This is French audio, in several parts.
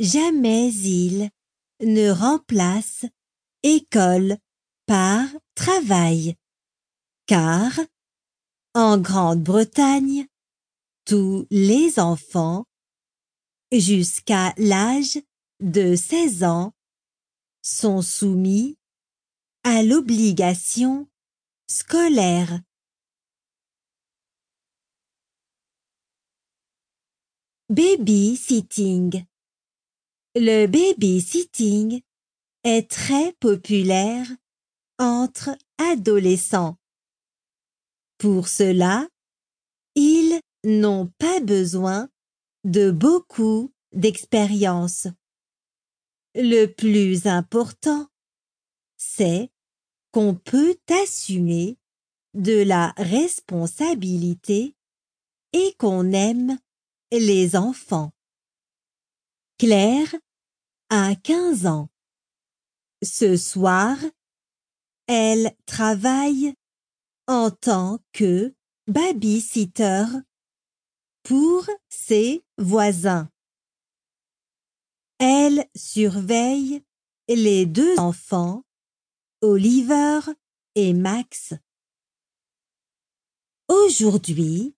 jamais il ne remplace école par travail, car en Grande-Bretagne, tous les enfants jusqu'à l'âge de 16 ans sont soumis à l'obligation scolaire. Baby-sitting Le baby-sitting est très populaire entre adolescents. Pour cela, ils n'ont pas besoin de beaucoup d'expérience. Le plus important, c'est qu'on peut assumer de la responsabilité et qu'on aime les enfants. Claire a 15 ans. Ce soir, elle travaille en tant que babysitter pour ses voisins. Elle surveille les deux enfants, Oliver et Max. Aujourd'hui,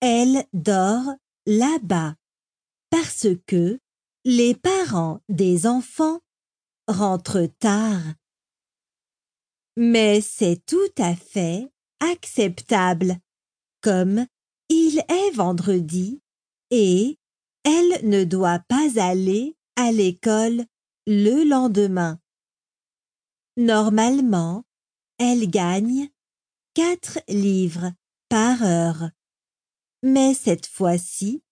elle dort là-bas parce que les parents des enfants rentrent tard. Mais c'est tout à fait acceptable, comme il est vendredi et elle ne doit pas aller à l'école le lendemain. Normalement, elle gagne quatre livres par heure. Mais cette fois-ci,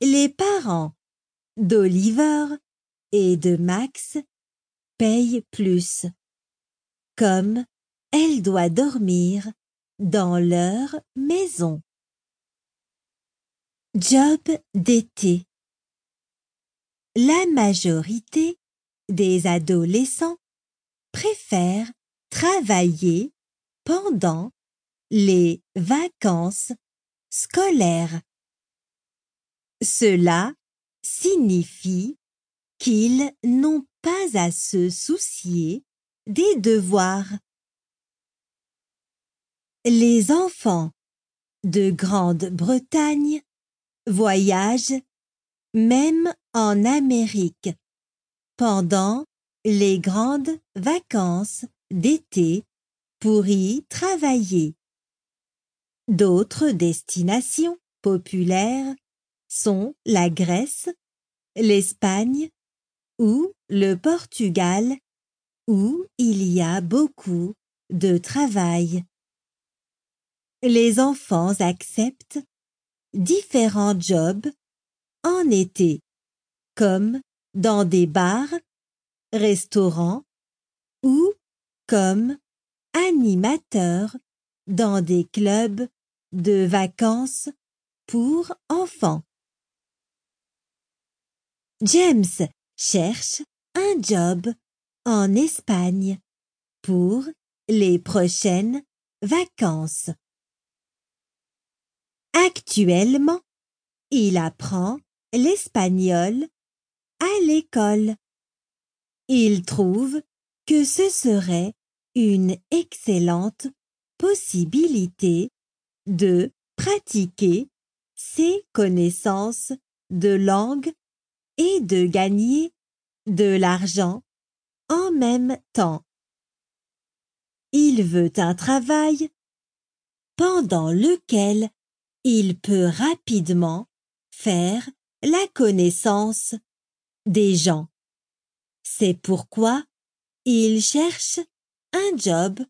les parents d'Oliver et de Max payent plus. Comme elle doit dormir dans leur maison. Job d'été La majorité des adolescents préfèrent travailler pendant les vacances scolaires. Cela signifie qu'ils n'ont pas à se soucier des devoirs. Les enfants de Grande-Bretagne voyagent même en Amérique pendant les grandes vacances d'été pour y travailler. D'autres destinations populaires sont la Grèce, l'Espagne ou le Portugal où il y a beaucoup de travail. Les enfants acceptent différents jobs en été, comme dans des bars, restaurants ou comme animateurs dans des clubs de vacances pour enfants. James cherche un job en Espagne pour les prochaines vacances. Actuellement, il apprend l'espagnol à l'école. Il trouve que ce serait une excellente possibilité de pratiquer ses connaissances de langue et de gagner de l'argent en même temps. Il veut un travail pendant lequel il peut rapidement faire la connaissance des gens. C'est pourquoi il cherche un job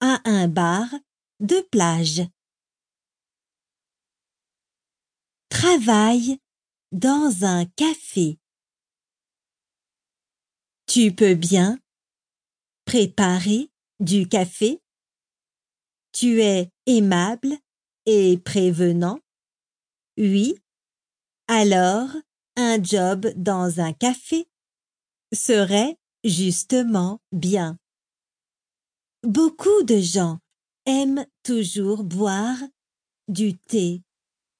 à un bar de plage. Travaille dans un café. Tu peux bien préparer du café. Tu es aimable et prévenant. Oui. Alors, un job dans un café serait justement bien. Beaucoup de gens aiment toujours boire du thé,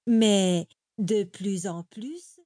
mais de plus en plus,